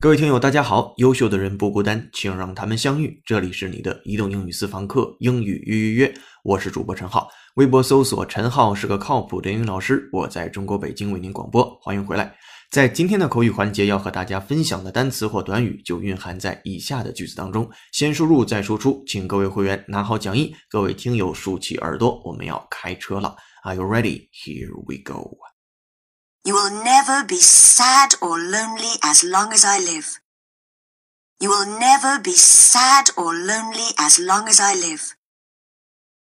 各位听友，大家好！优秀的人不孤单，请让他们相遇。这里是你的移动英语私房课，英语约约约，我是主播陈浩。微博搜索陈浩是个靠谱的英语老师，我在中国北京为您广播，欢迎回来。在今天的口语环节，要和大家分享的单词或短语就蕴含在以下的句子当中。先输入再输出，请各位会员拿好讲义，各位听友竖起耳朵，我们要开车了。Are you ready? Here we go. You will never be sad or lonely as long as I live. You will never be sad or lonely as long as I live.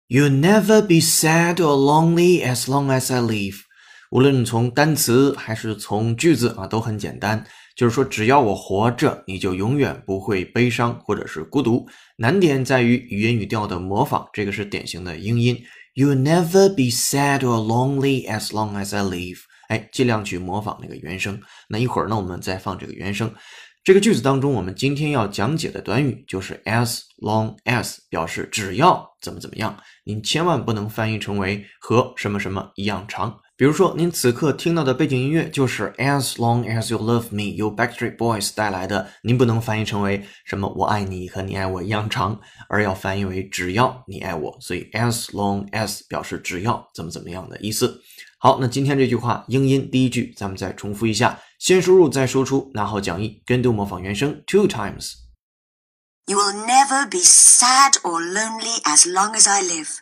You'll never be sad or lonely as long as I live. 无论从单词还是从句子啊，都很简单，就是说只要我活着，你就永远不会悲伤或者是孤独。难点在于语言语调的模仿，这个是典型的英音。You'll never be sad or lonely as long as I live. 哎，尽量去模仿那个原声。那一会儿呢，我们再放这个原声。这个句子当中，我们今天要讲解的短语就是 as long as，表示只要怎么怎么样。您千万不能翻译成为和什么什么一样长。比如说，您此刻听到的背景音乐就是 as long as you love me，由 Backstreet Boys 带来的。您不能翻译成为什么我爱你和你爱我一样长，而要翻译为只要你爱我。所以 as long as 表示只要怎么怎么样的意思。好，那今天这句话英音第一句，咱们再重复一下，先输入再输出，拿好讲义，跟读模仿原声 two times。You will never be sad or lonely as long as I live.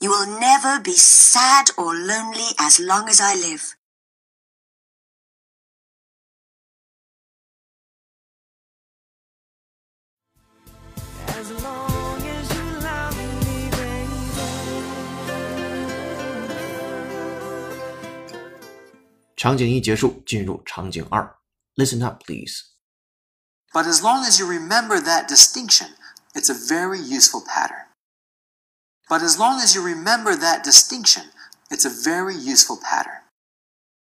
You will never be sad or lonely as long as I live. 场景一结束，进入场景二。Listen up, please. But as long as you remember that distinction, it's a very useful pattern. But as long as you remember that distinction, it's a very useful pattern.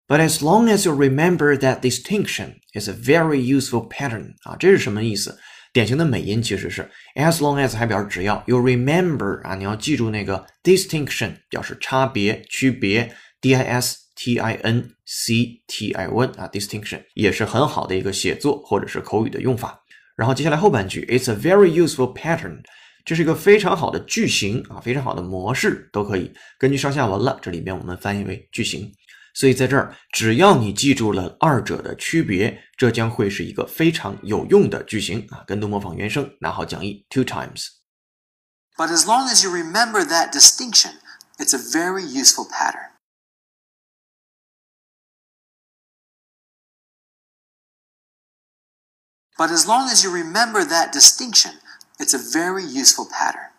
But as long as you remember that distinction, it's a very useful pattern. 啊，这是什么意思？典型的美音其实是 as long as 还表示只要。You remember 啊，你要记住那个 distinction 表示差别、区别。D I S T I N C T I O N 啊，distinction 也是很好的一个写作或者是口语的用法。然后接下来后半句，It's a very useful pattern，这是一个非常好的句型啊，非常好的模式都可以根据上下文了。这里边我们翻译为句型。所以在这儿，只要你记住了二者的区别，这将会是一个非常有用的句型啊。跟读模仿原声，拿好讲义 two times。But as long as you remember that distinction, it's a very useful pattern. But as long as you remember that distinction, it's a very useful pattern.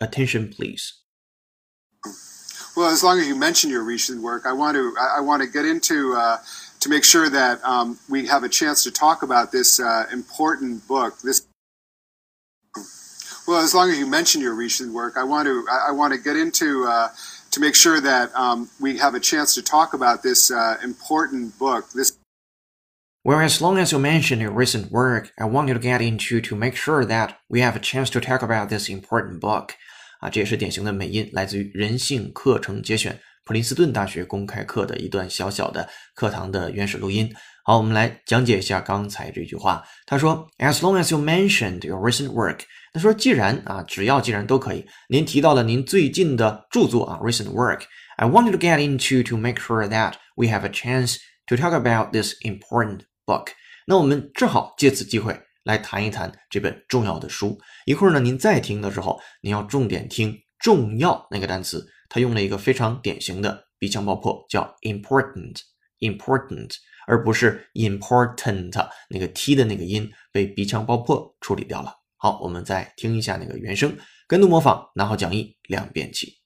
Attention, please. Well, as long as you mention your recent work, I want to I, I want to get into uh, to make sure that um, we have a chance to talk about this uh, important book. This well, as long as you mention your recent work, I want to I, I want to get into uh, to make sure that um, we have a chance to talk about this uh, important book. This well, as long as you mention your recent work, I want you to get into to make sure that we have a chance to talk about this important book. 啊，这也是典型的美音，来自于《人性课程节选》 普林斯顿大学公开课的一段小小的课堂的原始录音。好，我们来讲解一下刚才这句话。他说：“As long as you mentioned your recent work。”他说：“既然啊，只要既然都可以。您提到了您最近的著作啊，recent work。I wanted to get into to make sure that we have a chance to talk about this important book。那我们正好借此机会来谈一谈这本重要的书。一会儿呢，您再听的时候，您要重点听‘重要’那个单词。”他用了一个非常典型的鼻腔爆破，叫 important，important，而不是 important，那个 t 的那个音被鼻腔爆破处理掉了。好，我们再听一下那个原声，跟读模仿，拿好讲义，两遍起。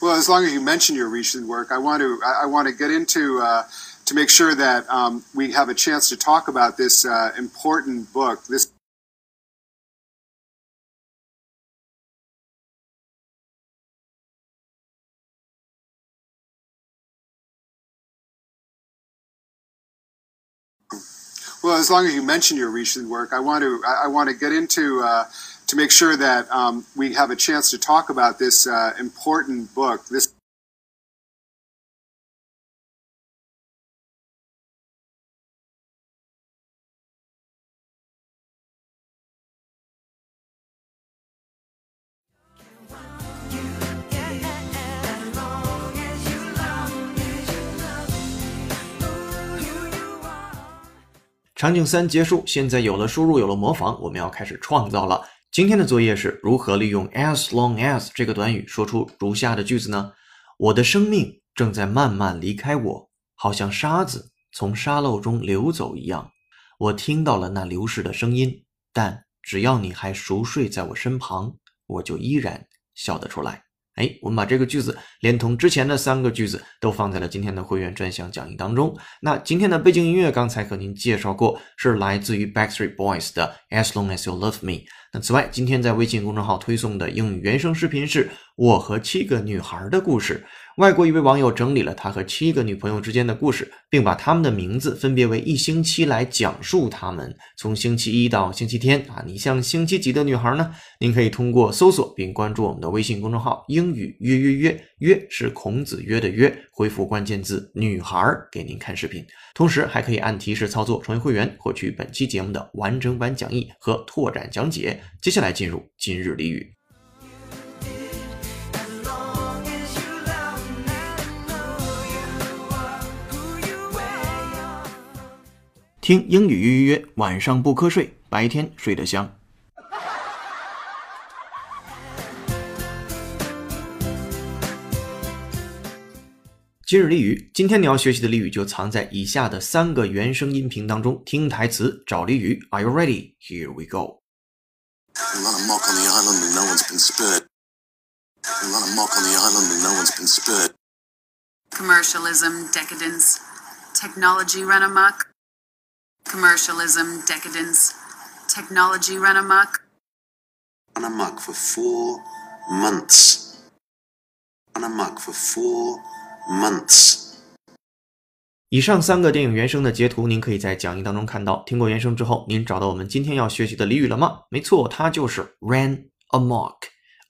Well, as long as you mention your recent work, I want to I want to get into uh, to make sure that um, we have a chance to talk about this uh, important book. This Well, as long as you mention your recent work, I want to I, want to get into uh, to make sure that um, we have a chance to talk about this uh, important book. This 场景三结束，现在有了输入，有了模仿，我们要开始创造了。今天的作业是如何利用 as long as 这个短语说出如下的句子呢？我的生命正在慢慢离开我，好像沙子从沙漏中流走一样。我听到了那流逝的声音，但只要你还熟睡在我身旁，我就依然笑得出来。哎，我们把这个句子连同之前的三个句子都放在了今天的会员专享讲义当中。那今天的背景音乐刚才和您介绍过，是来自于 Backstreet Boys 的《As Long As You Love Me》。那此外，今天在微信公众号推送的英语原声视频是我和七个女孩的故事。外国一位网友整理了他和七个女朋友之间的故事，并把他们的名字分别为一星期来讲述他们。从星期一到星期天啊，你像星期几的女孩呢？您可以通过搜索并关注我们的微信公众号“英语约约约”，约是孔子约的约，回复关键字“女孩”给您看视频。同时还可以按提示操作成为会员，获取本期节目的完整版讲义和拓展讲解。接下来进入今日俚语。听英语约约约，晚上不瞌睡，白天睡得香。今日俚语，今天你要学习的俚语就藏在以下的三个原声音频当中。听台词，找俚语。Are you ready? Here we go. A lot of muck on the island and no one's been spared. A lot of muck on the island and no one's been spared. Commercialism, decadence, technology run amok. Commercialism, decadence, technology run amok. On a muck for four months. On a muck for four months. 以上三个电影原声的截图，您可以在讲义当中看到。听过原声之后，您找到我们今天要学习的俚语了吗？没错，它就是 ran amok。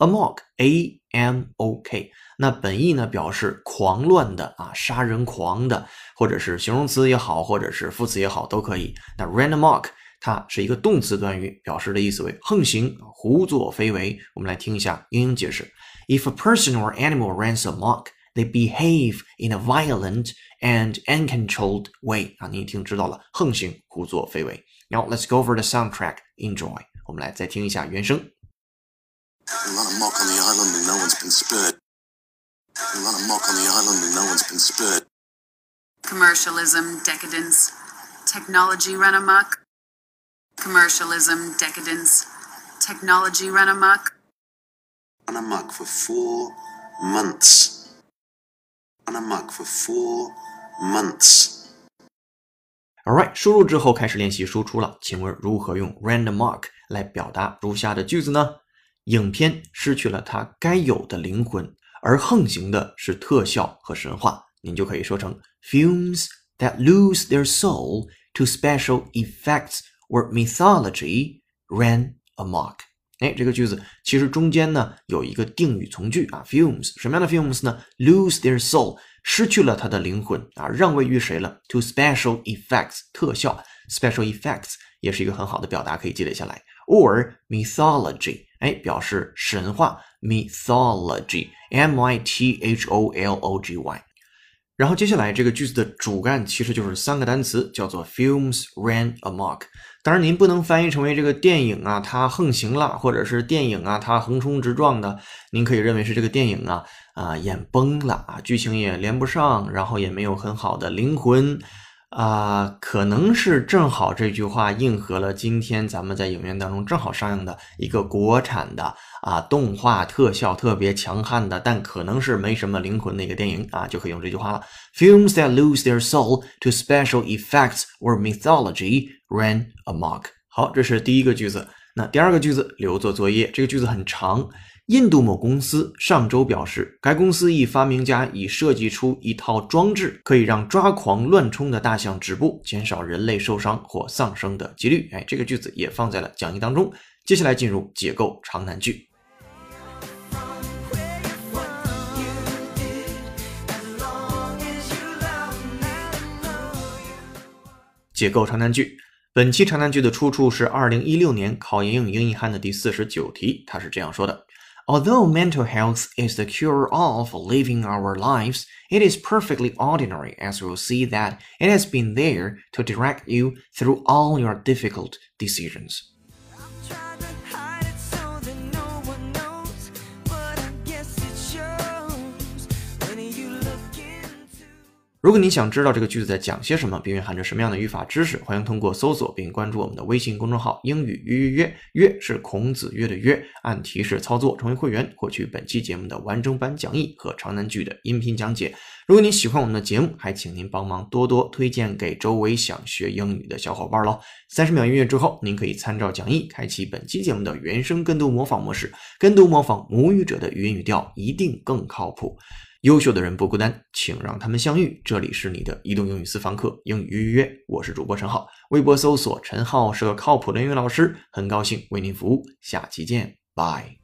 Amok，a m o k。那本意呢，表示狂乱的啊，杀人狂的，或者是形容词也好，或者是副词也好，都可以。那 ran amok 它是一个动词短语，表示的意思为横行、胡作非为。我们来听一下英英解释：If a person or animal runs amok。They behave in a violent and uncontrolled way 啊，你一听知道了，横行、胡作非为。Now let's go for the soundtrack. Enjoy. 我们来再听一下原声。A lot of muck on the island and no one's been spared. A lot of muck on the island and no one's been spared. Commercialism, decadence, technology run amok. Commercialism, decadence, technology run amok. On a muck for four months. On a muck for four months. Alright，输入之后开始练习输出了。请问如何用 random mark 来表达如下的句子呢？ 影片失去了它该有的灵魂，而横行的是特效和神话。您就可以说成 films that lose their soul to special effects or mythology ran amok。哎，这个句子其实中间呢有一个定语从句啊，films 什么样的 films 呢？lose their soul 失去了它的灵魂啊，让位于谁了？to special effects 特效，special effects 也是一个很好的表达，可以积累下来。or mythology 哎，表示神话 mythology m y t h o l o g y。然后接下来这个句子的主干其实就是三个单词，叫做 films ran amok。当然，您不能翻译成为这个电影啊，它横行了，或者是电影啊，它横冲直撞的。您可以认为是这个电影啊啊演崩了啊，剧情也连不上，然后也没有很好的灵魂啊。可能是正好这句话应和了今天咱们在影院当中正好上映的一个国产的啊动画特效特别强悍的，但可能是没什么灵魂的一个电影啊，就可以用这句话了：Films that lose their soul to special effects or mythology。ran amok。好，这是第一个句子。那第二个句子留作作业。这个句子很长，印度某公司上周表示，该公司一发明家已设计出一套装置，可以让抓狂乱冲的大象止步，减少人类受伤或丧生的几率。哎，这个句子也放在了讲义当中。接下来进入解构长难句。解构长难句。本期长难句的出处是二零一六年考研英语英译汉的第四十九题，它是这样说的。Although mental health is the cure all for living our lives, it is perfectly ordinary, as we'll see that it has been there to direct you through all your difficult decisions. 如果你想知道这个句子在讲些什么，并蕴含着什么样的语法知识，欢迎通过搜索并关注我们的微信公众号“英语约约约”，约是孔子约的约，按提示操作成为会员，获取本期节目的完整版讲义和长难句的音频讲解。如果您喜欢我们的节目，还请您帮忙多多推荐给周围想学英语的小伙伴喽。三十秒音乐之后，您可以参照讲义开启本期节目的原声跟读模仿模式，跟读模仿母语者的语音语调，一定更靠谱。优秀的人不孤单，请让他们相遇。这里是你的移动英语私房课英语预约，我是主播陈浩，微博搜索陈浩是个靠谱的英语老师，很高兴为您服务，下期见，拜。